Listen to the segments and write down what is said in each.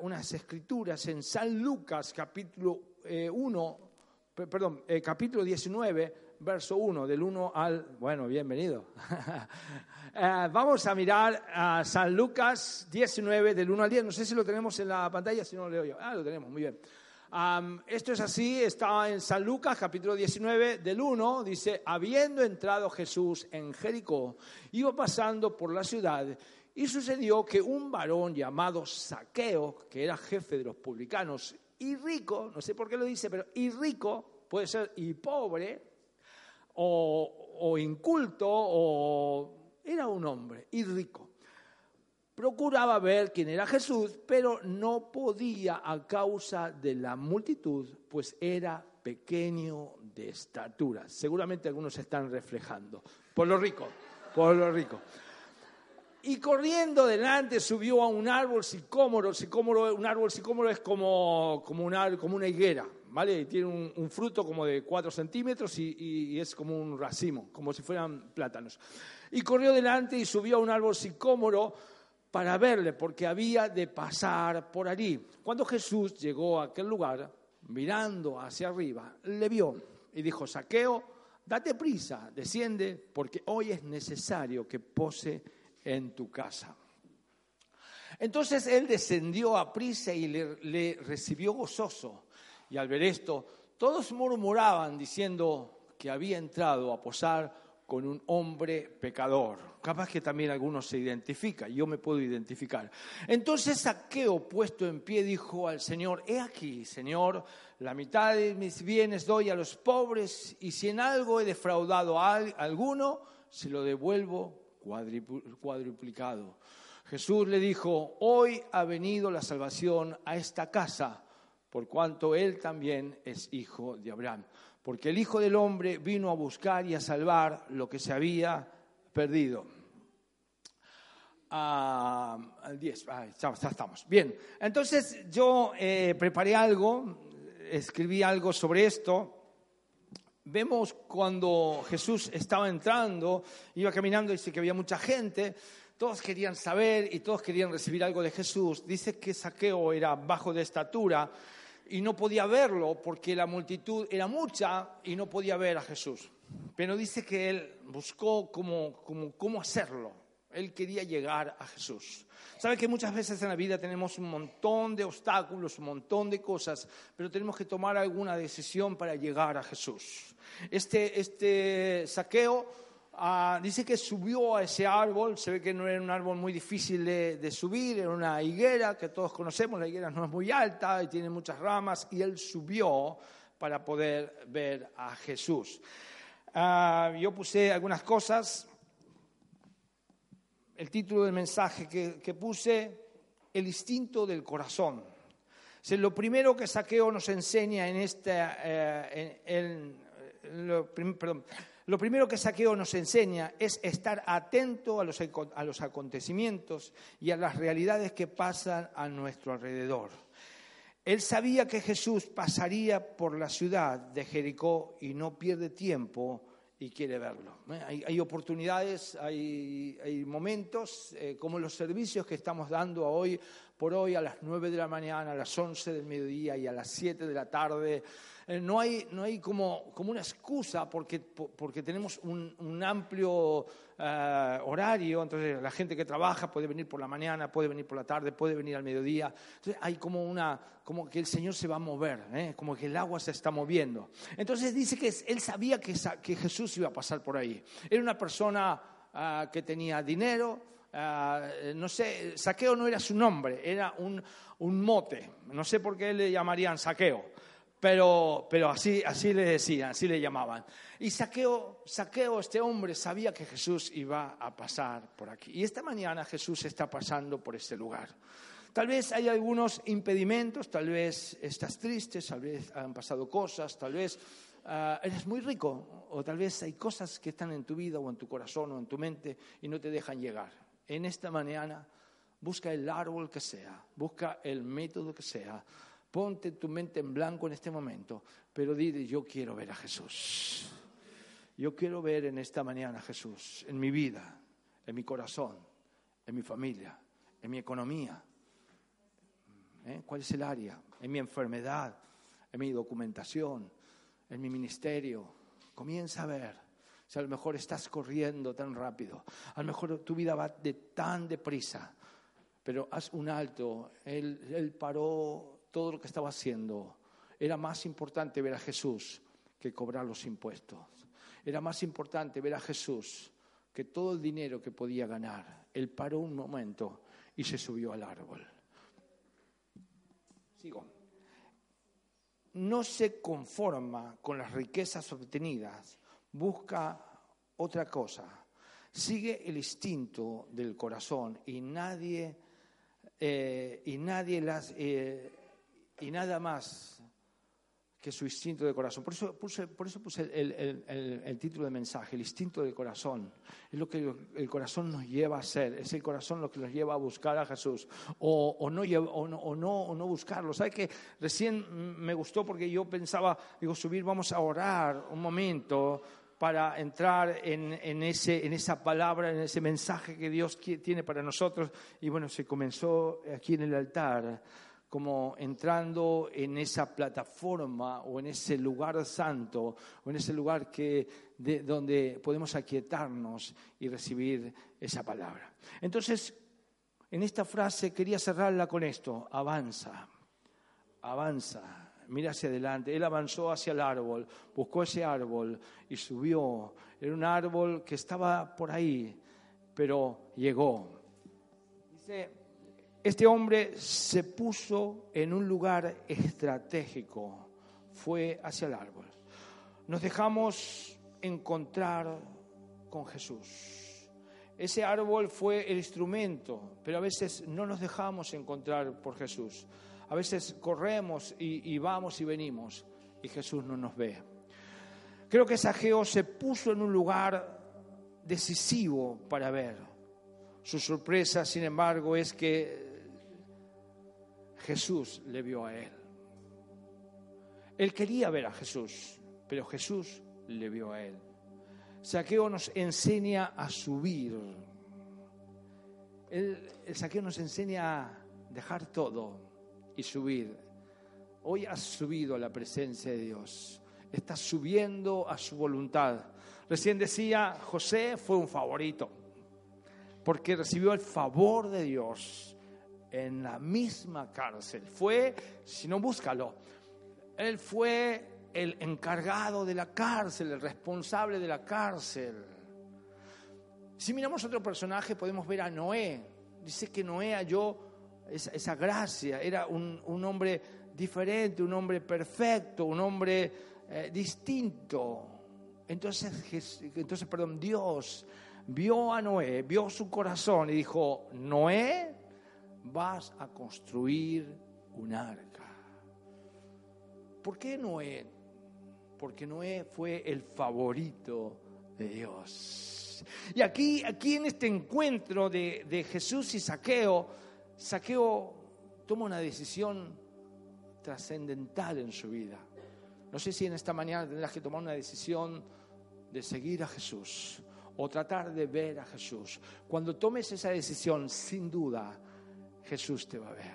unas escrituras en San Lucas capítulo 1, perdón, capítulo 19, verso 1, del 1 al... Bueno, bienvenido. vamos a mirar a San Lucas 19, del 1 al 10. No sé si lo tenemos en la pantalla, si no lo leo yo. Ah, lo tenemos, muy bien esto es así, está en San Lucas capítulo 19 del 1, dice, habiendo entrado Jesús en Jericó, iba pasando por la ciudad y sucedió que un varón llamado Saqueo, que era jefe de los publicanos y rico, no sé por qué lo dice, pero y rico, puede ser y pobre, o, inculto, o era un hombre y rico procuraba ver quién era Jesús, pero no podía a causa de la multitud, pues era pequeño de estatura. Seguramente algunos se están reflejando. Por lo rico, por lo rico. Y corriendo delante subió a un árbol sicómoro. sicómoro un árbol sicómoro es como, como, una, como una higuera, ¿vale? Tiene un, fruto como de cuatro centímetros y, y, es como un racimo, como si fueran plátanos. Y corrió delante y subió a un árbol sicómoro para verle, porque había de pasar por allí. Cuando Jesús llegó a aquel lugar, mirando hacia arriba, le vio y dijo, Saqueo, date prisa, desciende, porque hoy es necesario que pose en tu casa. Entonces él descendió a prisa y le, recibió gozoso. Y al ver esto, todos murmuraban diciendo que había entrado a posar con un hombre pecador. Capaz que también algunos se identifican, yo me puedo identificar. Entonces Saqueo, puesto en pie, dijo al Señor, he aquí, Señor, la mitad de mis bienes doy a los pobres y si en algo he defraudado a alguno, se lo devuelvo cuadruplicado. Jesús le dijo, hoy ha venido la salvación a esta casa, por cuanto él también es hijo de Abraham porque el Hijo del Hombre vino a buscar y a salvar lo que se había perdido. Ah, 10, ah, ya, estamos. Bien, entonces yo eh, preparé algo, escribí algo sobre esto. Vemos cuando Jesús estaba entrando, iba caminando, dice que había mucha gente, todos querían saber y todos querían recibir algo de Jesús. Dice que Saqueo era bajo de estatura y no podía verlo porque la multitud era mucha y no podía ver a Jesús. Pero dice que él buscó cómo, cómo, hacerlo. Él quería llegar a Jesús. Sabe que muchas veces en la vida tenemos un montón de obstáculos, un montón de cosas, pero tenemos que tomar alguna decisión para llegar a Jesús. Este, este saqueo Ah, dice que subió a ese árbol, se ve que no era un árbol muy difícil de, subir, era una higuera que todos conocemos, la higuera no es muy alta y tiene muchas ramas, y él subió para poder ver a Jesús. Ah, yo puse algunas cosas, el título del mensaje que, puse, el instinto del corazón. lo primero que Saqueo nos enseña en esta, eh, perdón, lo primero que Saqueo nos enseña es estar atento a los, a los acontecimientos y a las realidades que pasan a nuestro alrededor. Él sabía que Jesús pasaría por la ciudad de Jericó y no pierde tiempo y quiere verlo. ¿eh? Hay, oportunidades, hay, momentos, eh, como los servicios que estamos dando hoy por hoy a las 9 de la mañana, a las 11 del mediodía y a las 7 de la tarde. Eh, no hay, no hay como, como una excusa porque, porque tenemos un, amplio eh, horario, entonces la gente que trabaja puede venir por la mañana, puede venir por la tarde, puede venir al mediodía. Entonces hay como una, como que el Señor se va a mover, ¿eh? como que el agua se está moviendo. Entonces dice que él sabía que, que Jesús iba a pasar por ahí. Era una persona ah, que tenía dinero, ah, no sé, saqueo no era su nombre, era un, un mote. No sé por qué le llamarían saqueo pero, pero así, así le decían, así le llamaban. Y Saqueo, Saqueo, este hombre, sabía que Jesús iba a pasar por aquí. Y esta mañana Jesús está pasando por este lugar. Tal vez hay algunos impedimentos, tal vez estás triste, tal vez han pasado cosas, tal vez ah, eres muy rico, o tal vez hay cosas que están en tu vida o en tu corazón o en tu mente y no te dejan llegar. En esta mañana busca el árbol que sea, busca el método que sea, Ponte tu mente en blanco en este momento, pero dile, yo quiero ver a Jesús. Yo quiero ver en esta mañana a Jesús, en mi vida, en mi corazón, en mi familia, en mi economía. ¿Eh? cuál es el área, en mi enfermedad, en mi documentación, en mi ministerio. Comienza a ver si a lo mejor estás corriendo tan rápido, a lo mejor tu vida va de tan deprisa, pero haz un alto. Él paró todo lo que estaba haciendo. Era más importante ver a Jesús que cobrar los impuestos. Era más importante ver a Jesús que todo el dinero que podía ganar. Él paró un momento y se subió al árbol. Sigo. No se conforma con las riquezas obtenidas, busca otra cosa. Sigue el instinto del corazón y nadie, eh, y nadie las, eh, y nada más que su instinto de corazón. Por eso puse, por eso puse el, título de mensaje, el instinto del corazón. Es lo que el corazón nos lleva a hacer, es el corazón lo que nos lleva a buscar a Jesús o, no, o, no, o, no, buscarlo. ¿Sabe que recién me gustó porque yo pensaba, digo, subir, vamos a orar un momento para entrar en, en, ese, en esa palabra, en ese mensaje que Dios tiene para nosotros. Y bueno, se comenzó aquí en el altar como entrando en esa plataforma o en ese lugar santo o en ese lugar que, de, donde podemos aquietarnos y recibir esa palabra. Entonces, en esta frase quería cerrarla con esto, avanza, avanza, mira hacia adelante. Él avanzó hacia el árbol, buscó ese árbol y subió. Era un árbol que estaba por ahí, pero llegó. Dice, este hombre se puso en un lugar estratégico, fue hacia el árbol. Nos dejamos encontrar con Jesús. Ese árbol fue el instrumento, pero a veces no nos dejamos encontrar por Jesús. A veces corremos y, vamos y venimos y Jesús no nos ve. Creo que Sageo se puso en un lugar decisivo para ver. Su sorpresa, sin embargo, es que Jesús le vio a él. Él quería ver a Jesús, pero Jesús le vio a él. Saqueo nos enseña a subir. El, saqueo nos enseña a dejar todo y subir. Hoy has subido a la presencia de Dios. Estás subiendo a su voluntad. Recién decía, José fue un favorito, porque recibió el favor de Dios en la misma cárcel. Fue, si no, búscalo. Él fue el encargado de la cárcel, el responsable de la cárcel. Si miramos otro personaje, podemos ver a Noé. Dice que Noé halló esa, gracia, era un, hombre diferente, un hombre perfecto, un hombre eh, distinto. Entonces, entonces, perdón, Dios vio a Noé, vio su corazón y dijo, Noé, vas a construir un arca. ¿Por qué Noé? Porque Noé fue el favorito de Dios. Y aquí, aquí en este encuentro de, de Jesús y Saqueo, Saqueo toma una decisión trascendental en su vida. No sé si en esta mañana tendrás que tomar una decisión de seguir a Jesús o tratar de ver a Jesús. Cuando tomes esa decisión, sin duda, Jesús te va a ver.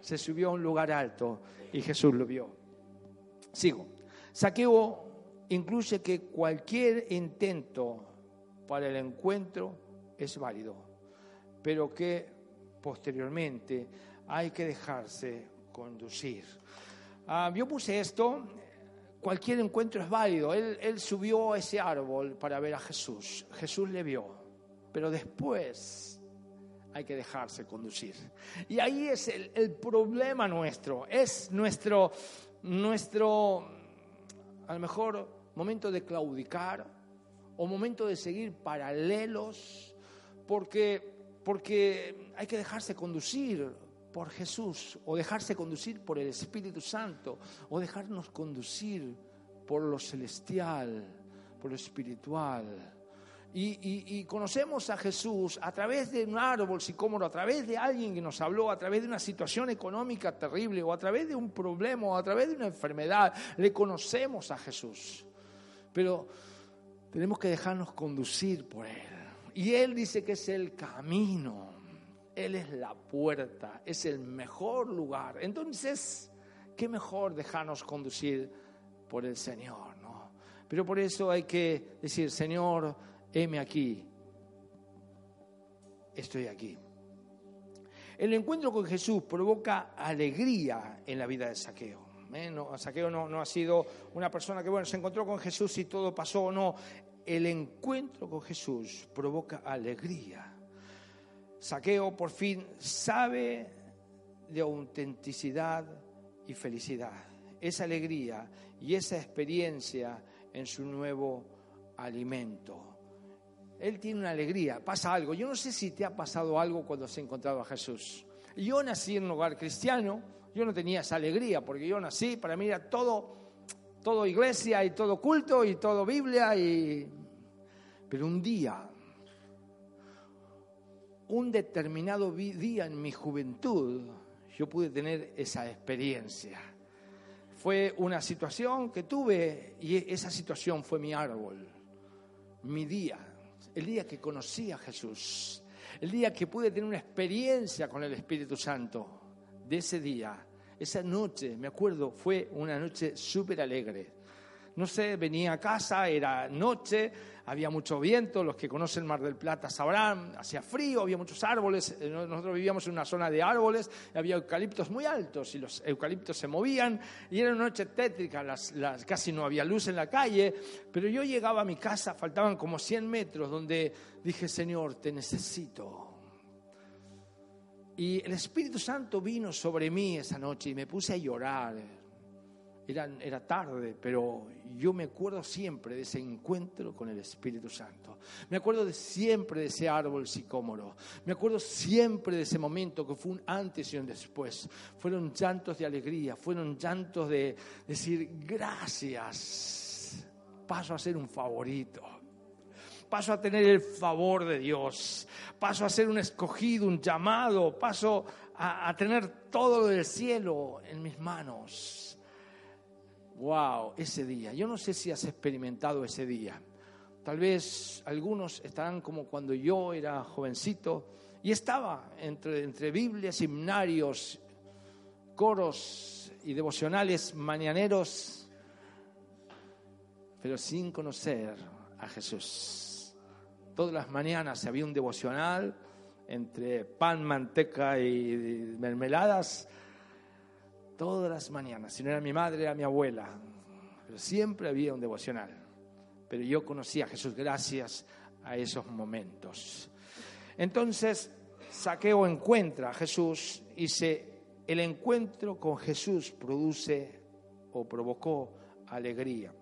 Se subió a un lugar alto y Jesús lo vio. Sigo. Saqueo incluye que cualquier intento para el encuentro es válido, pero que posteriormente hay que dejarse conducir. Ah, yo puse esto, cualquier encuentro es válido. Él, subió a ese árbol para ver a Jesús. Jesús le vio, pero después hay que dejarse conducir. Y ahí es el, problema nuestro, es nuestro, nuestro, a lo mejor, momento de claudicar o momento de seguir paralelos, porque, porque hay que dejarse conducir por Jesús o dejarse conducir por el Espíritu Santo o dejarnos conducir por lo celestial, por lo espiritual. Y, conocemos a Jesús a través de un árbol sicómoro, a través de alguien que nos habló, a través de una situación económica terrible, o a través de un problema, o a través de una enfermedad. Le conocemos a Jesús. Pero tenemos que dejarnos conducir por Él. Y Él dice que es el camino. Él es la puerta, es el mejor lugar. Entonces, qué mejor dejarnos conducir por el Señor, ¿no? Pero por eso hay que decir, Señor, heme aquí, estoy aquí. El encuentro con Jesús provoca alegría en la vida de Saqueo. ¿eh? Saqueo no, no, ha sido una persona que bueno, se encontró con Jesús y todo pasó, no. El encuentro con Jesús provoca alegría. Saqueo por fin sabe de autenticidad y felicidad. Esa alegría y esa experiencia en su nuevo alimento. Él tiene una alegría, pasa algo. Yo no sé si te ha pasado algo cuando has encontrado a Jesús. Yo nací en un hogar cristiano, yo no tenía esa alegría, porque yo nací, para mí era todo, todo iglesia y todo culto y todo Biblia. Y... Pero un día, un determinado día en mi juventud, yo pude tener esa experiencia. Fue una situación que tuve y esa situación fue mi árbol, mi día el día que conocí a Jesús, el día que pude tener una experiencia con el Espíritu Santo, de ese día, esa noche, me acuerdo, fue una noche súper alegre. No sé, venía a casa, era noche, había mucho viento, los que conocen Mar del Plata sabrán, hacía frío, había muchos árboles, eh, nosotros vivíamos en una zona de árboles, había eucaliptos muy altos y los eucaliptos se movían y era una noche tétrica, las, casi no había luz en la calle, pero yo llegaba a mi casa, faltaban como 100 metros, donde dije, Señor, te necesito. Y el Espíritu Santo vino sobre mí esa noche y me puse a llorar era, tarde, pero yo me acuerdo siempre de ese encuentro con el Espíritu Santo. Me acuerdo de siempre de ese árbol sicómoro. Me acuerdo siempre de ese momento que fue un antes y un después. Fueron llantos de alegría, fueron llantos de decir gracias. Paso a ser un favorito. Paso a tener el favor de Dios. Paso a ser un escogido, un llamado. Paso a, a tener todo lo del cielo en mis manos wow, ese día. Yo no sé si has experimentado ese día. Tal vez algunos estarán como cuando yo era jovencito y estaba entre, entre Biblias, himnarios, coros y devocionales mañaneros, pero sin conocer a Jesús. Todas las mañanas había un devocional entre pan, manteca y mermeladas todas las mañanas. Si no era mi madre, era mi abuela. Pero siempre había un devocional. Pero yo conocí a Jesús gracias a esos momentos. Entonces, Saqueo encuentra a Jesús y se, el encuentro con Jesús produce o provocó alegría.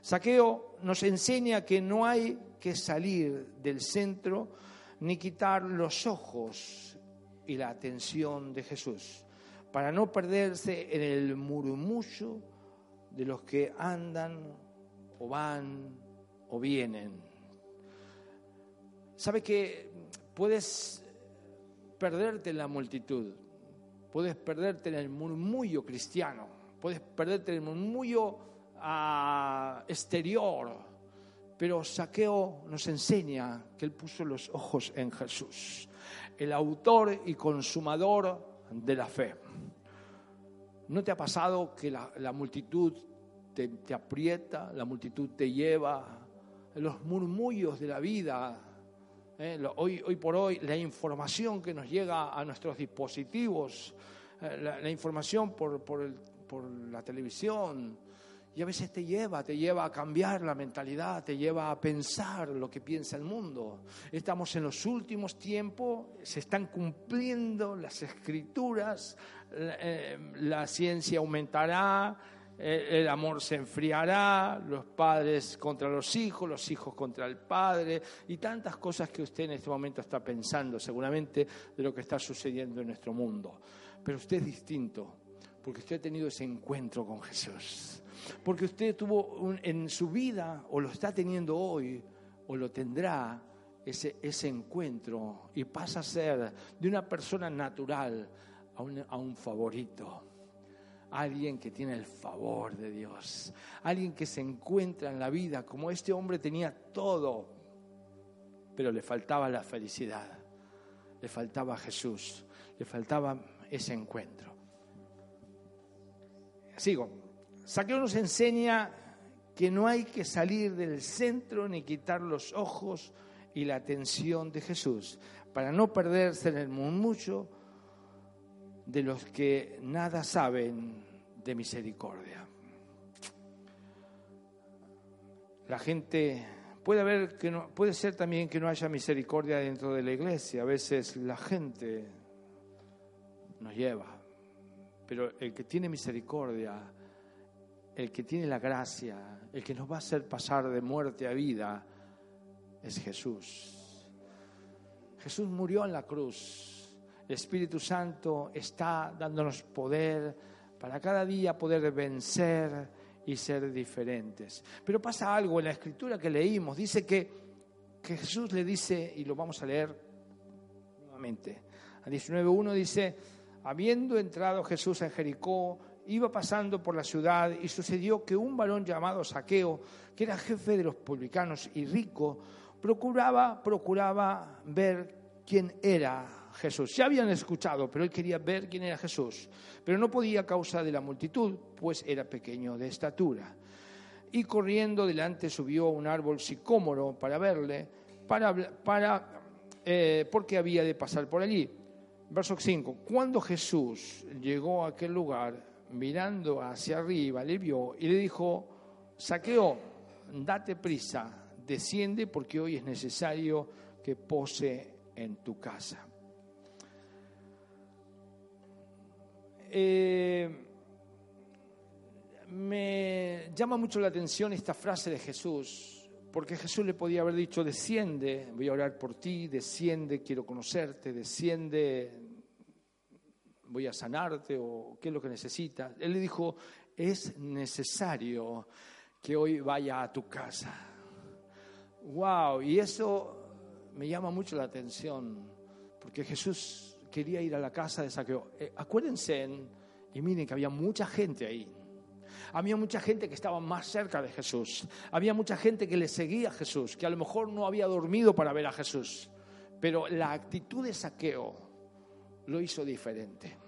Saqueo nos enseña que no hay que salir del centro ni quitar los ojos y la atención de Jesús para no perderse en el murmullo de los que andan o van o vienen. ¿Sabe que puedes perderte en la multitud? Puedes perderte en el murmullo cristiano, puedes perderte en el murmullo ah, exterior, pero Saqueo nos enseña que él puso los ojos en Jesús, el autor y consumador de la fe. ¿No te ha pasado que la, multitud te, aprieta, la multitud te lleva, los murmullos de la vida? Eh, hoy, hoy por hoy, la información que nos llega a nuestros dispositivos, eh, la, información por, por, por la televisión, y a veces te lleva, te lleva a cambiar la mentalidad, te lleva a pensar lo que piensa el mundo. Estamos en los últimos tiempos, se están cumpliendo las escrituras, eh, la ciencia aumentará, eh, el amor se enfriará, los padres contra los hijos, los hijos contra el padre y tantas cosas que usted en este momento está pensando seguramente de lo que está sucediendo en nuestro mundo. Pero usted es distinto porque usted ha tenido ese encuentro con Jesús porque usted tuvo en su vida, o lo está teniendo hoy, o lo tendrá, ese, ese encuentro y pasa a ser de una persona natural a un, a un favorito. Alguien que tiene el favor de Dios. Alguien que se encuentra en la vida como este hombre tenía todo, pero le faltaba la felicidad. le faltaba Jesús, le faltaba ese encuentro. Sigo. Saqueo nos enseña que no hay que salir del centro ni quitar los ojos y la atención de Jesús para no perderse en el murmullo de los que nada saben de misericordia. La gente puede haber que no, puede ser también que no haya misericordia dentro de la iglesia. A veces la gente nos lleva, pero el que tiene misericordia, el que tiene la gracia, el que nos va a hacer pasar de muerte a vida, es Jesús. Jesús murió en la cruz. El Espíritu Santo está dándonos poder para cada día poder vencer y ser diferentes. Pero pasa algo en la escritura que leímos. Dice que, Jesús le dice, y lo vamos a leer nuevamente, a 19.1 dice, habiendo entrado Jesús en Jericó, iba pasando por la ciudad y sucedió que un varón llamado Saqueo, que era jefe de los publicanos y rico, procuraba, procuraba ver quién era Jesús. Ya habían escuchado, pero él quería ver quién era Jesús. Pero no podía a causa de la multitud, pues era pequeño de estatura. Y corriendo delante subió a un árbol sicómoro para verle, para, para, eh, porque había de pasar por allí. Verso 5. Cuando Jesús llegó a aquel lugar, mirando hacia arriba, le vio y le dijo, Saqueo, date prisa desciende porque hoy es necesario que pose en tu casa. Eh, me llama mucho la atención esta frase de Jesús, porque Jesús le podía haber dicho, desciende, voy a orar por ti, desciende, quiero conocerte, desciende, voy a sanarte o qué es lo que necesitas. Él le dijo, es necesario que hoy vaya a tu casa. Wow, y eso me llama mucho la atención, porque Jesús quería ir a la casa de Saqueo. Eh, acuérdense, y miren que había mucha gente ahí. Había mucha gente que estaba más cerca de Jesús. Había mucha gente que le seguía a Jesús, que a lo mejor no había dormido para ver a Jesús. Pero la actitud de Saqueo lo hizo diferente.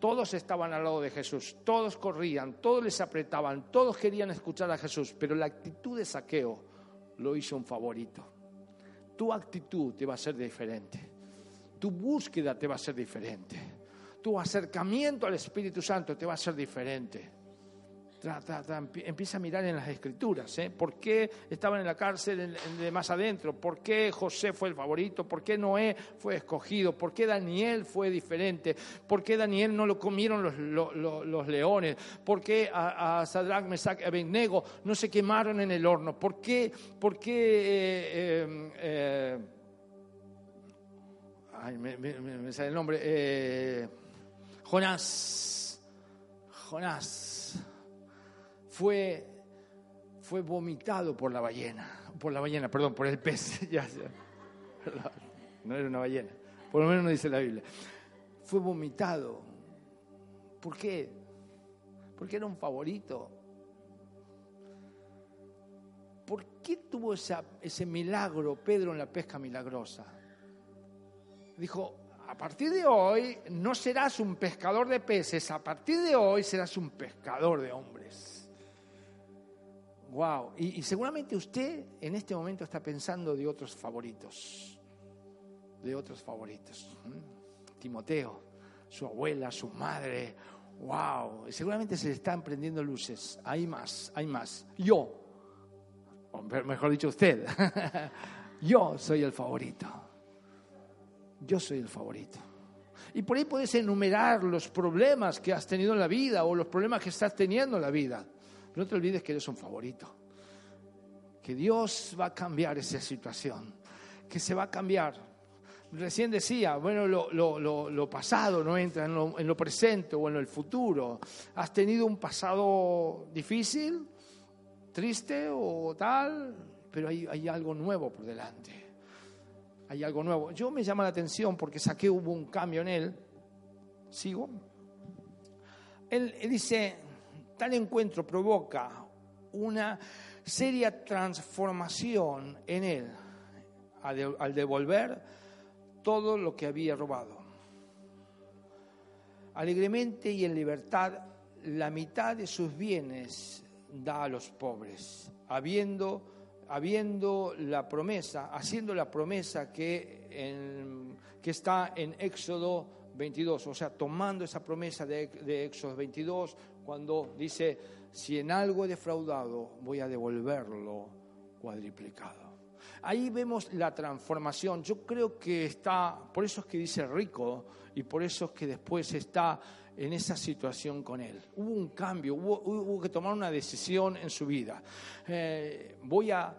Todos estaban al lado de Jesús, todos corrían, todos les apretaban, todos querían escuchar a Jesús, pero la actitud de Saqueo lo hizo un favorito. Tu actitud te va a ser diferente. Tu búsqueda te va a ser diferente. Tu acercamiento al Espíritu Santo te va a ser diferente empieza a mirar en las escrituras, ¿eh? ¿por qué estaban en la cárcel de más adentro? ¿Por qué José fue el favorito? ¿Por qué Noé fue escogido? ¿Por qué Daniel fue diferente? ¿Por qué Daniel no lo comieron los, leones? ¿Por qué a, a Sadrach, Mesach y Abednego no se quemaron en el horno? ¿Por qué, por qué eh, eh, ay, me, me, sale el nombre, Jonás, Jonás fue, fue vomitado por la ballena, por la ballena, perdón, por el pez, no era una ballena, por lo menos no dice la Biblia. Fue vomitado. ¿Por qué? Porque era un favorito. ¿Por qué tuvo ese milagro Pedro en la pesca milagrosa? Dijo, a partir de hoy no serás un pescador de peces, a partir de hoy serás un pescador de hombres. Wow. Y, seguramente usted en este momento está pensando de otros favoritos. De otros favoritos. Timoteo, su abuela, su madre. Wow. Y seguramente se le están prendiendo luces. Hay más, hay más. Yo, mejor dicho usted, yo soy el favorito. Yo soy el favorito. Y por ahí puedes enumerar los problemas que has tenido en la vida o los problemas que estás teniendo en la vida. No te olvides que eres un favorito. Que Dios va a cambiar esa situación. Que se va a cambiar. Recién decía, bueno, lo, pasado no entra en lo, en lo presente o en el futuro. ¿Has tenido un pasado difícil, triste o tal? Pero hay, hay algo nuevo por delante. Hay algo nuevo. Yo me llama la atención porque saqué hubo un cambio en él. ¿Sigo? Él, él dice, Tal encuentro provoca una seria transformación en él al devolver todo lo que había robado. Alegremente y en libertad, la mitad de sus bienes da a los pobres, habiendo, habiendo la promesa, haciendo la promesa que, que está en Éxodo 22, o sea, tomando esa promesa de, de Éxodo 22, cuando dice, si en algo he defraudado, voy a devolverlo cuadriplicado. Ahí vemos la transformación. Yo creo que está, por eso es que dice rico y por eso es que después está en esa situación con él. Hubo un cambio, hubo, que tomar una decisión en su vida. Eh, voy a,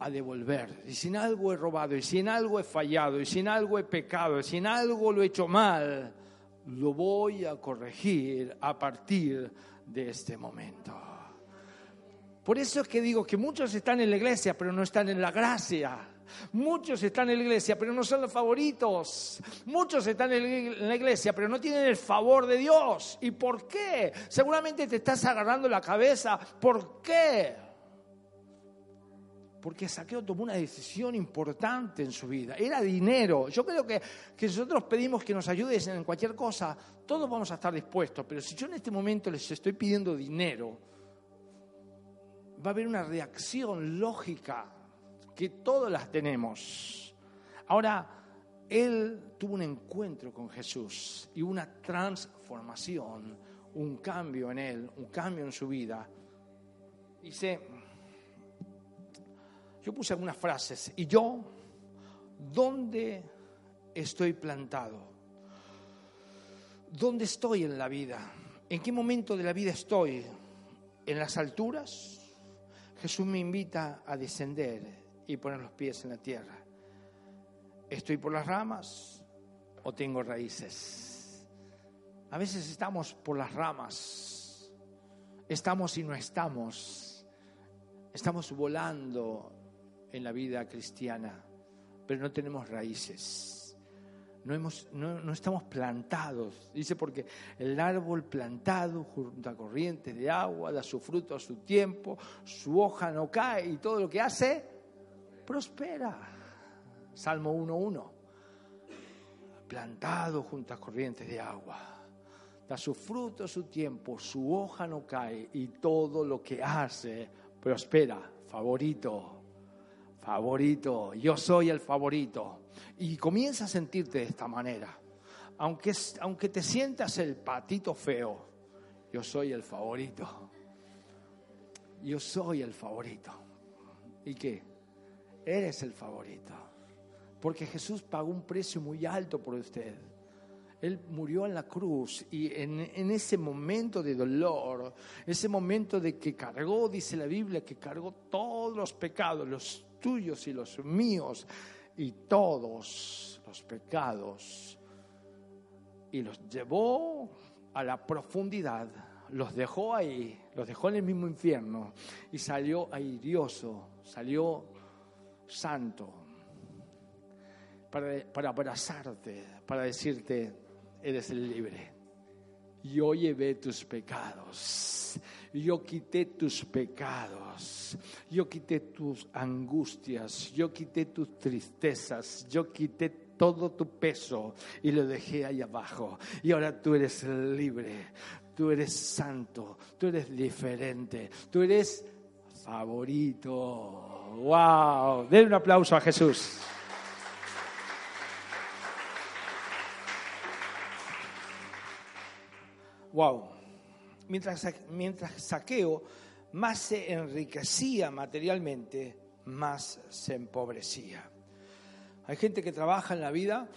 a, devolver. Y si en algo he robado, y si en algo he fallado, y si en algo he pecado, y si en algo lo he hecho mal, lo voy a corregir a partir de este momento. Por eso es que digo que muchos están en la iglesia, pero no están en la gracia. Muchos están en la iglesia, pero no son los favoritos. Muchos están en la iglesia, pero no tienen el favor de Dios. ¿Y por qué? Seguramente te estás agarrando la cabeza. ¿Por qué? Porque Saqueo tomó una decisión importante en su vida. Era dinero. Yo creo que, que nosotros pedimos que nos ayudes en cualquier cosa, todos vamos a estar dispuestos. Pero si yo en este momento les estoy pidiendo dinero, va a haber una reacción lógica que todos las tenemos. Ahora, él tuvo un encuentro con Jesús y una transformación, un cambio en él, un cambio en su vida. Dice, yo puse algunas frases, y yo, ¿dónde estoy plantado? ¿Dónde estoy en la vida? ¿En qué momento de la vida estoy? ¿En las alturas? Jesús me invita a descender y poner los pies en la tierra. ¿Estoy por las ramas o tengo raíces? A veces estamos por las ramas, estamos y no estamos, estamos volando en la vida cristiana, pero no tenemos raíces no, hemos, no, estamos plantados. Dice porque el árbol plantado junto a corrientes de agua da su fruto a su tiempo, su hoja no cae y todo lo que hace prospera. Salmo 1.1. Plantado junto a corrientes de agua. Da su fruto a su tiempo, su hoja no cae y todo lo que hace prospera. Favorito, favorito, yo soy el favorito y comienza a sentirte de esta manera. Aunque, aunque te sientas el patito feo, yo soy el favorito. Yo soy el favorito. ¿Y qué? Eres el favorito. Porque Jesús pagó un precio muy alto por usted. Él murió en la cruz y en, en, ese momento de dolor, ese momento de que cargó, dice la Biblia, que cargó todos los pecados, los tuyos y los míos, y todos los pecados y los llevó a la profundidad, los dejó ahí, los dejó en el mismo infierno y salió airioso, salió santo para, para abrazarte, para decirte, eres libre. Yo llevé tus pecados yo quité tus pecados, yo quité tus angustias, yo quité tus tristezas, yo quité todo tu peso y lo dejé ahí abajo. Y ahora tú eres libre, tú eres santo, tú eres diferente, tú eres favorito. ¡Wow! Den un aplauso a Jesús. Wow mientras, mientras Saqueo más se enriquecía materialmente, más se empobrecía. Hay gente que trabaja en la vida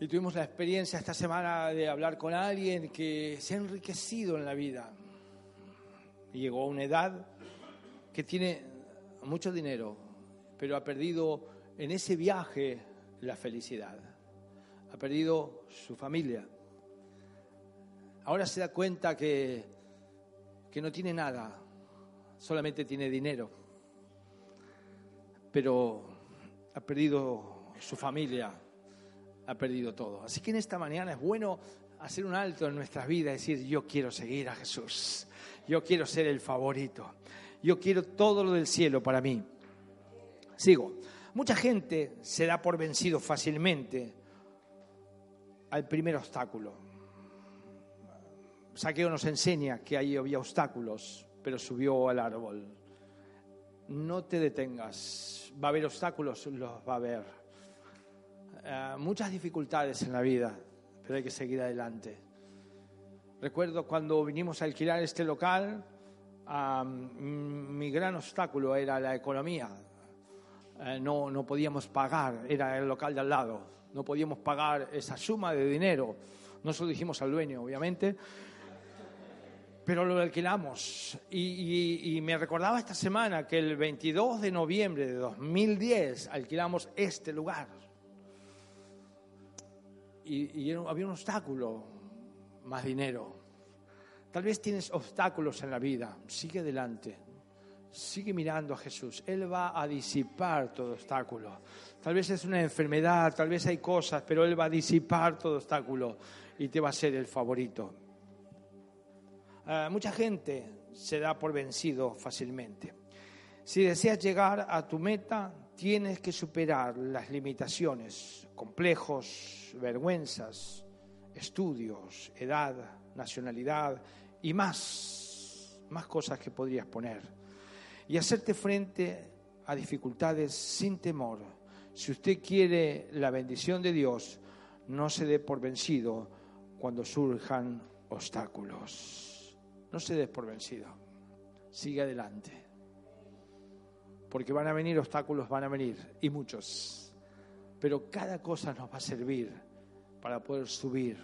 y tuvimos la experiencia esta semana de hablar con alguien que se ha enriquecido en la vida. Llegó a una edad que tiene mucho dinero, pero ha perdido en ese viaje la felicidad, ha perdido su familia, ahora se da cuenta que, que no tiene nada, solamente tiene dinero, pero ha perdido su familia, ha perdido todo. Así que en esta mañana es bueno hacer un alto en nuestras vidas, decir, yo quiero seguir a Jesús, yo quiero ser el favorito, yo quiero todo lo del cielo para mí. Sigo. Mucha gente se da por vencido fácilmente al primer obstáculo. Saqueo nos enseña que ahí había obstáculos, pero subió al árbol. No te detengas, va a haber obstáculos, los va a haber. Eh, muchas dificultades en la vida, pero hay que seguir adelante. Recuerdo cuando vinimos a alquilar este local, mi gran obstáculo era la economía. Eh, no, no podíamos pagar, era el local de al lado, no podíamos pagar esa suma de dinero. No se lo dijimos al dueño, obviamente, pero lo alquilamos. Y, me recordaba esta semana que el 22 de noviembre de 2010 alquilamos este lugar. Y, y había un obstáculo, más dinero. Tal vez tienes obstáculos en la vida, sigue adelante, sigue mirando a Jesús. Él va a disipar todo obstáculo. Tal vez es una enfermedad, tal vez hay cosas, pero Él va a disipar todo obstáculo y te va a ser el favorito. Ah, mucha gente se da por vencido fácilmente. Si deseas llegar a tu meta, tienes que superar las limitaciones, complejos, vergüenzas, estudios, edad, nacionalidad y más, más cosas que podrías poner. Y hacerte frente a dificultades sin temor. Si usted quiere la bendición de Dios, no se dé por vencido cuando surjan obstáculos. No se des por vencido. Sigue adelante. Porque van a venir obstáculos, van a venir, y muchos. Pero cada cosa nos va a servir para poder subir,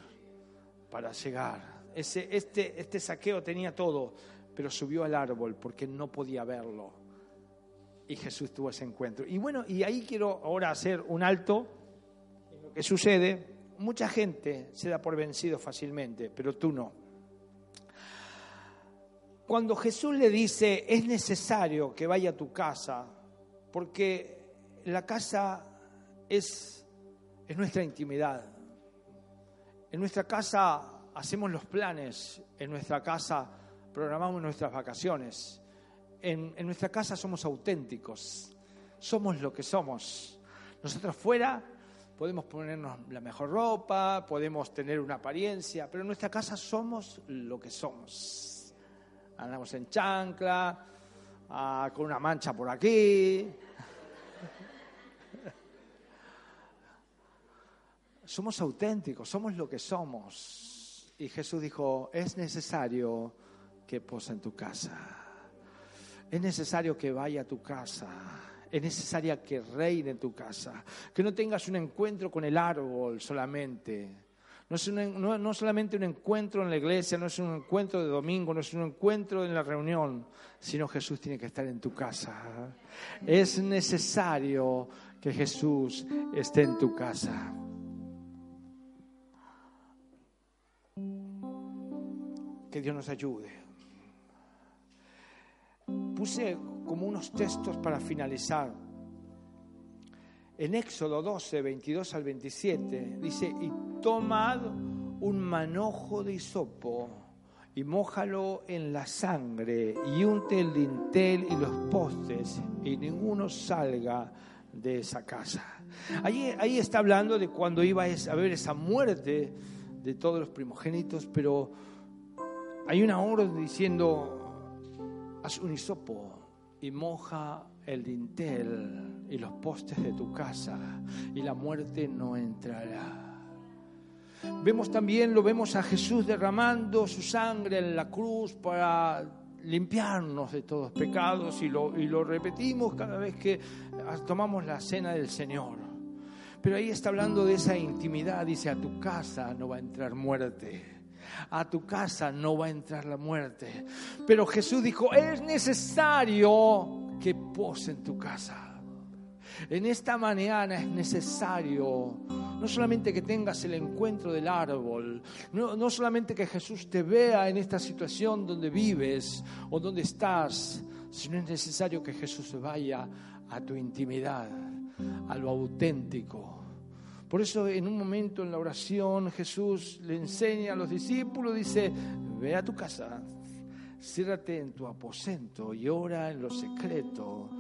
para llegar. Ese, este, este saqueo tenía todo, pero subió al árbol porque no podía verlo. Y Jesús tuvo ese encuentro. Y bueno, y ahí quiero ahora hacer un alto en lo que sucede. Mucha gente se da por vencido fácilmente, pero tú no cuando Jesús le dice, es necesario que vaya a tu casa, porque la casa es, es nuestra intimidad. En nuestra casa hacemos los planes, en nuestra casa programamos nuestras vacaciones, en, en nuestra casa somos auténticos, somos lo que somos. Nosotros fuera podemos ponernos la mejor ropa, podemos tener una apariencia, pero en nuestra casa somos lo que somos andamos en chancla, ah, con una mancha por aquí. somos auténticos, somos lo que somos. Y Jesús dijo, es necesario que posa en tu casa. Es necesario que vaya a tu casa. Es necesaria que reine en tu casa. Que no tengas un encuentro con el árbol solamente no es no, solamente un encuentro en la iglesia, no es un encuentro de domingo, no es un encuentro en la reunión, sino Jesús tiene que estar en tu casa. Es necesario que Jesús esté en tu casa. Que Dios nos ayude. Puse como unos textos para finalizar. En Éxodo 12, 22 al 27, dice, y tomad un manojo de hisopo y mójalo en la sangre y unte el dintel y los postes y ninguno salga de esa casa. Ahí, ahí está hablando de cuando iba a haber esa muerte de todos los primogénitos, pero hay una orden diciendo, haz un hisopo y moja el dintel y los postes de tu casa y la muerte no entrará. Vemos también, lo vemos a Jesús derramando su sangre en la cruz para limpiarnos de todos pecados y lo, y lo repetimos cada vez que tomamos la cena del Señor. Pero ahí está hablando de esa intimidad, dice, a tu casa no va a entrar muerte a tu casa no va a entrar la muerte. Pero Jesús dijo, es necesario que pose en tu casa. En esta mañana es necesario no solamente que tengas el encuentro del árbol, no, no, solamente que Jesús te vea en esta situación donde vives o donde estás, sino es necesario que Jesús vaya a tu intimidad, a lo auténtico por eso en un momento en la oración Jesús le enseña a los discípulos, dice, ve a tu casa, ciérrate en tu aposento y ora en lo secreto.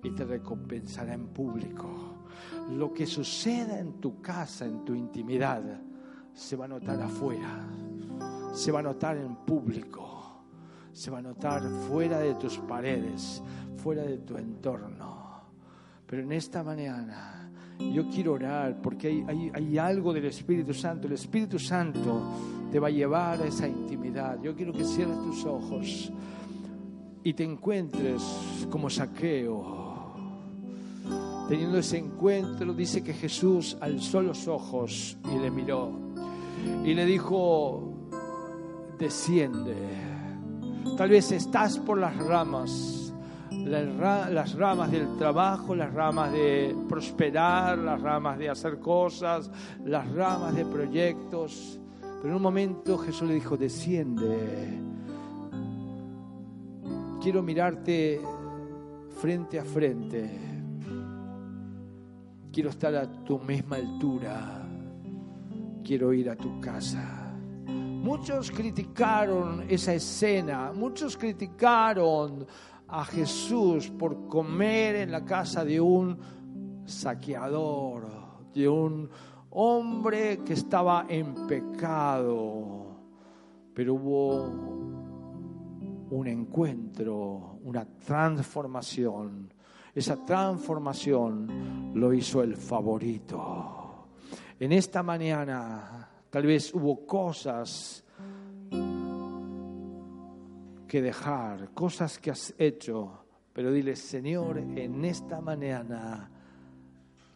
y te recompensará en público. Lo que suceda en tu casa, en tu intimidad, se va a notar afuera, se va a notar en público, se va a notar fuera de tus paredes, fuera de tu entorno. Pero en esta mañana yo quiero orar porque hay, hay, algo del Espíritu Santo. El Espíritu Santo te va a llevar a esa intimidad. Yo quiero que cierres tus ojos y te encuentres como saqueo. Teniendo ese encuentro, dice que Jesús alzó los ojos y le miró y le dijo, desciende. Tal vez estás por las ramas, las ramas del trabajo, las ramas de prosperar, las ramas de hacer cosas, las ramas de proyectos. Pero en un momento Jesús le dijo, desciende quiero mirarte frente a frente. Quiero estar a tu misma altura. Quiero ir a tu casa. Muchos criticaron esa escena, muchos criticaron a Jesús por comer en la casa de un saqueador, de un hombre que estaba en pecado. Pero hubo un encuentro, una transformación. Esa transformación lo hizo el favorito. En esta mañana tal vez hubo cosas que dejar, cosas que has hecho, pero dile, Señor, en esta mañana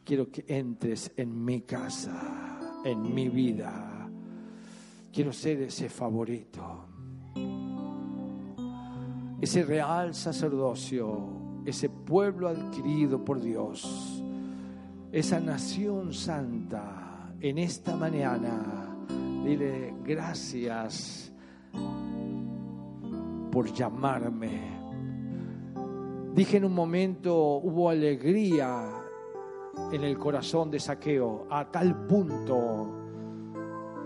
quiero que entres en mi casa, en mi vida. Quiero ser ese favorito ese real sacerdocio, ese pueblo adquirido por Dios, esa nación santa, en esta mañana, dile gracias por llamarme. Dije en un momento, hubo alegría en el corazón de Saqueo, a tal punto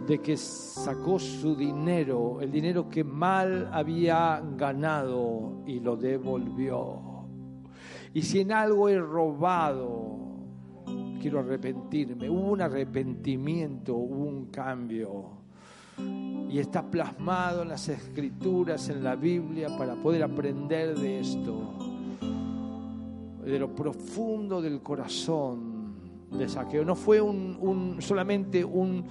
de que sacó su dinero, el dinero que mal había ganado y lo devolvió. Y si en algo he robado, quiero arrepentirme. Hubo un arrepentimiento, hubo un cambio. Y está plasmado en las escrituras, en la Biblia, para poder aprender de esto, de lo profundo del corazón de saqueo. No fue un, solamente un,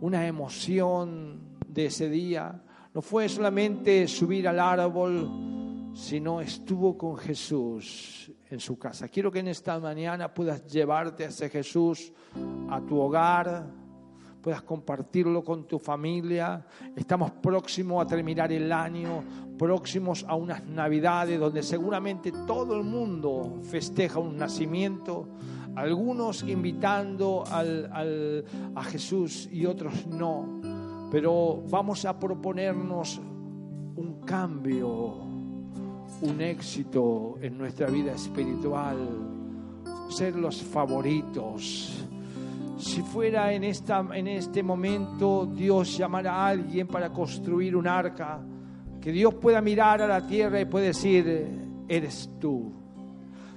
una emoción de ese día. No fue solamente subir al árbol, sino estuvo con Jesús en su casa. Quiero que en esta mañana puedas llevarte a ese Jesús a tu hogar, puedas compartirlo con tu familia. Estamos próximos a terminar el año, próximos a unas navidades donde seguramente todo el mundo festeja un nacimiento algunos invitando a Jesús y otros no. Pero vamos a proponernos un cambio, un éxito en nuestra vida espiritual, ser los favoritos. Si fuera en, esta, en este momento Dios llamara a alguien para construir un arca, que Dios pueda mirar a la tierra y pueda decir, eres tú.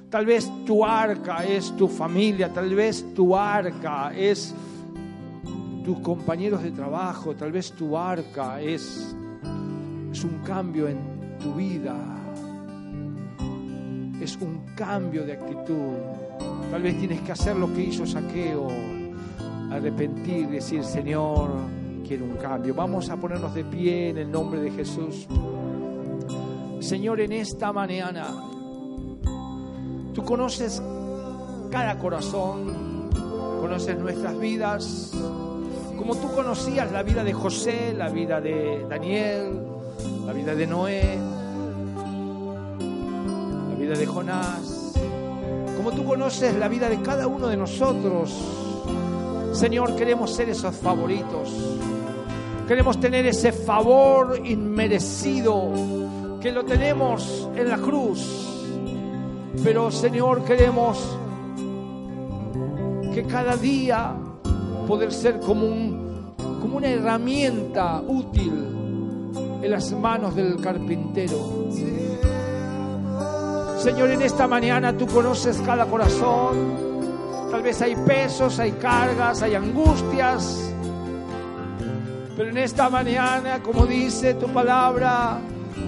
Tal vez tu arca es tu familia, tal vez tu arca es tus compañeros de trabajo, tal vez tu arca es, es un cambio en tu vida, es un cambio de actitud. Tal vez tienes que hacer lo que hizo Saqueo, arrepentir, decir, Señor, quiero un cambio. Vamos a ponernos de pie en el nombre de Jesús. Señor, en esta mañana Tú conoces cada corazón, conoces nuestras vidas, como tú conocías la vida de José, la vida de Daniel, la vida de Noé, la vida de Jonás, como tú conoces la vida de cada uno de nosotros. Señor, queremos ser esos favoritos. Queremos tener ese favor inmerecido que lo tenemos en la cruz pero Señor, queremos que cada día poder ser como, como una herramienta útil en las manos del carpintero. Señor, en esta mañana tú conoces cada corazón. Tal vez hay pesos, hay cargas, hay angustias. Pero en esta mañana, como dice tu palabra,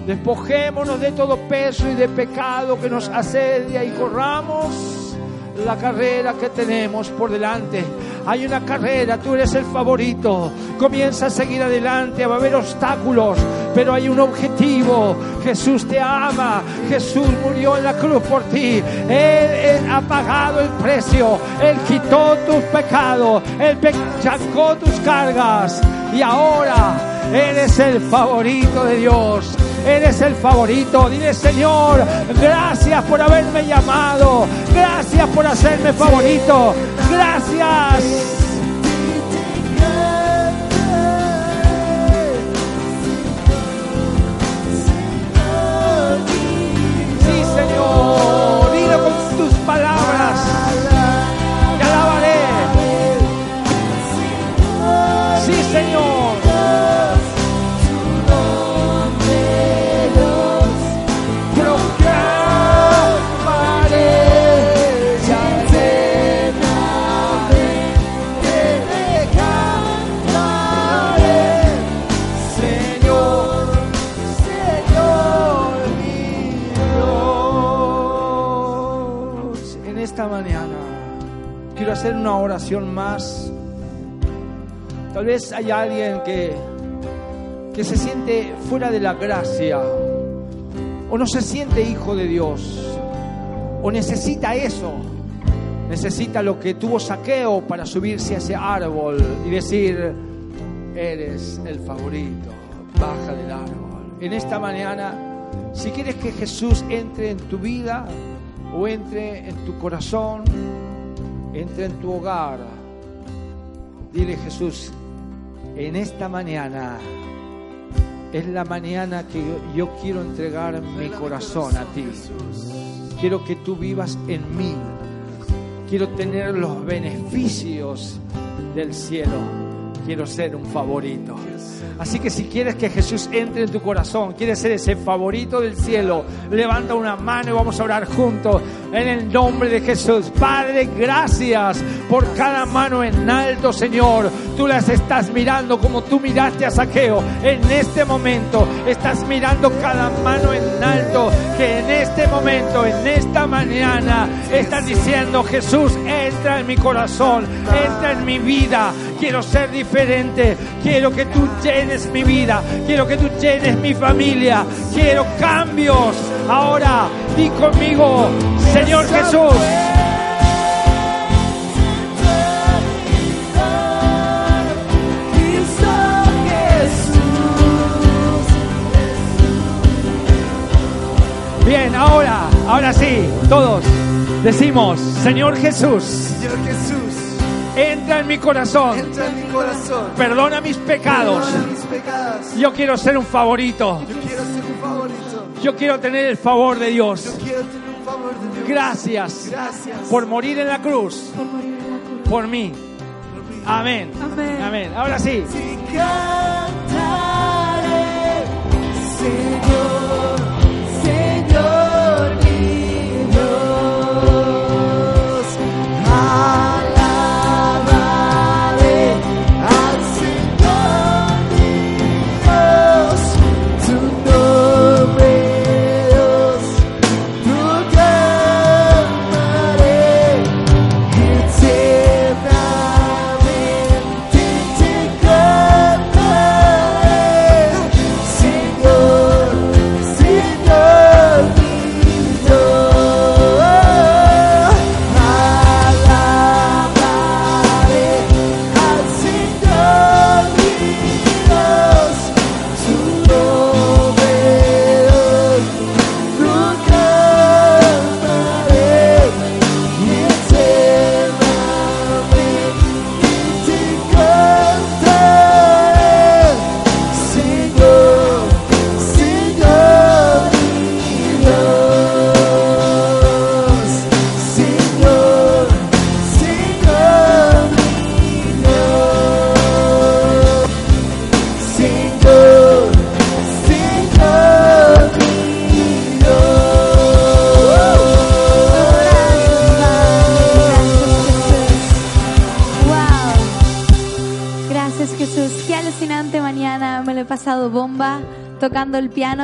despojémonos de todo peso y de pecado que nos asedia y corramos la carrera que tenemos por delante. Hay una carrera, tú eres el favorito. Comienza a seguir adelante, va a haber obstáculos, pero hay un objetivo. Jesús te ama, Jesús murió en la cruz por ti. Él, ha pagado el precio, Él quitó tus pecados, Él sacó tus cargas y ahora eres el favorito de Dios. Eres el favorito. Dile, Señor, gracias por haberme llamado. Gracias por hacerme favorito. Gracias. Hacer una oración más. Tal vez hay alguien que, que se siente fuera de la gracia o no se siente hijo de Dios o necesita eso. Necesita lo que tuvo saqueo para subirse a ese árbol y decir, eres el favorito, baja del árbol. En esta mañana, si quieres que Jesús entre en tu vida entre en tu corazón, entra en tu hogar. Dile Jesús, en esta mañana es la mañana que yo, quiero entregar mi corazón a ti. Quiero que tú vivas en mí. Quiero tener los beneficios del cielo. Quiero ser un favorito. Así que si quieres que Jesús entre en tu corazón, quieres ser ese favorito del cielo, levanta una mano y vamos a orar juntos en el nombre de Jesús. Padre, gracias por cada mano en alto, Señor. Tú las estás mirando como tú miraste a Saqueo. En este momento estás mirando cada mano en alto que en este momento, en esta mañana, estás diciendo, Jesús, entra en mi corazón, entra en mi vida. Quiero ser diferente. Quiero que tú llenes mi vida, quiero que tú llenes mi familia, quiero cambios. Ahora, di conmigo, Señor Jesús. Bien, ahora, ahora sí, todos decimos, Señor Jesús. Entra en mi corazón. Entra en mi corazón. Perdona mis pecados. Perdona mis pecados. Yo quiero ser un favorito. Yo quiero ser un favorito. Yo quiero tener el favor de Dios. Yo quiero tener un favor de Dios. Gracias. Gracias. Por morir en la cruz. Por morir en la cruz. Por mí. Amén. Amén. Amén. Ahora sí. Te cantaré,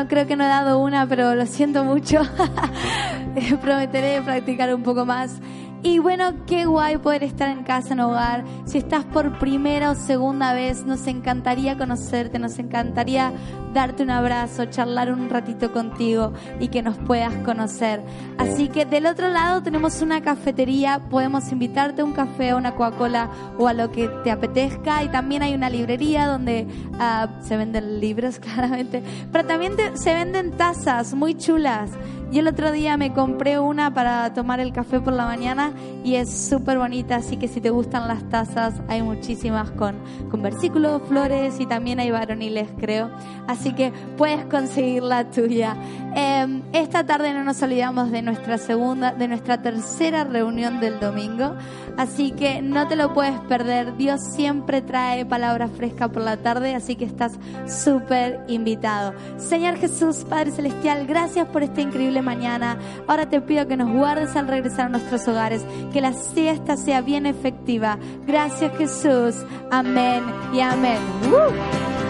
Creo que no he dado una, pero lo siento mucho. Prometeré practicar un poco más. Y bueno, qué guay poder estar en casa, en hogar. Si estás por primera o segunda vez, nos encantaría conocerte, nos encantaría darte un abrazo, charlar un ratito contigo y que nos puedas conocer. Así que del otro lado tenemos una cafetería, podemos invitarte a un café, a una Coca-Cola o a lo que te apetezca. Y también hay una librería donde ah, se venden libros, claramente, pero también se venden tazas muy chulas. Y el otro día me compré una para tomar el café por la mañana y es súper bonita, así que si te gustan las tazas, hay muchísimas con, con versículos, flores y también hay varoniles, creo. Así que puedes conseguir la tuya. Eh, esta tarde no nos olvidamos de nuestra segunda, de nuestra tercera reunión del domingo, así que no te lo puedes perder. Dios siempre trae palabra fresca por la tarde, así que estás súper invitado. Señor Jesús, Padre Celestial, gracias por esta increíble mañana. Ahora te pido que nos guardes al regresar a nuestros hogares, que la siesta sea bien efectiva. Gracias Jesús. Amén y amén. ¡Uh!